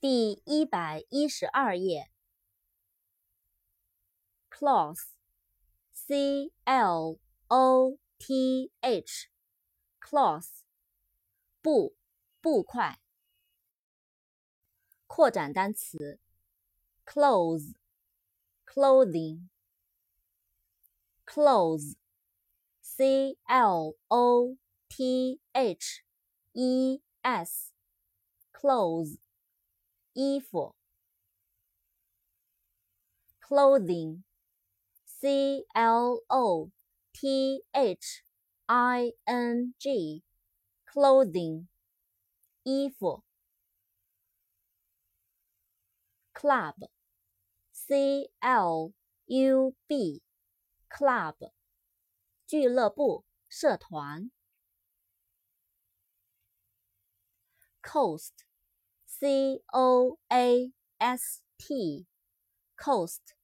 第一百一十二页。cloth，c l o t h，cloth，布，布块。扩展单词，clothes，clothing，clothes，c l o t h e s，clothes。衣服，clothing，c l o t h i n g，clothing，衣服。club，c l u b，club，俱乐部、社团。coast。 C O A S T，coast，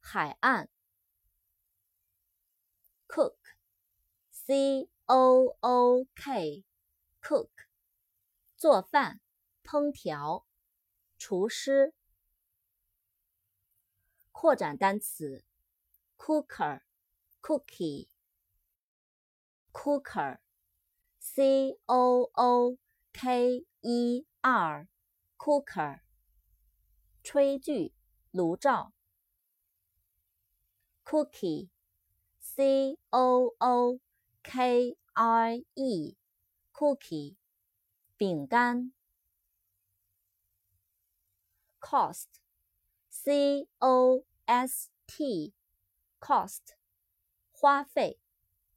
海岸。Cook，C O O K，cook，做饭、烹调、厨师。扩展单词：cooker，cookie，cooker，C O O K E R。Cooker，炊具、炉灶。Cookie，C O O K I E，Cookie，饼干。Cost，C O S T，Cost，花费、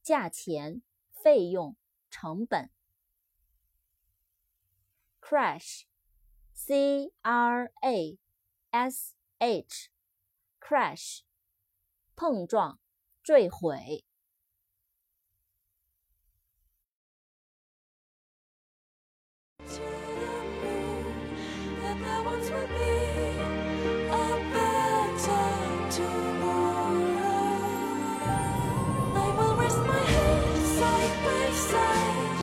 价钱、费用、成本。Crash。C R A S H，crash，碰撞，坠毁。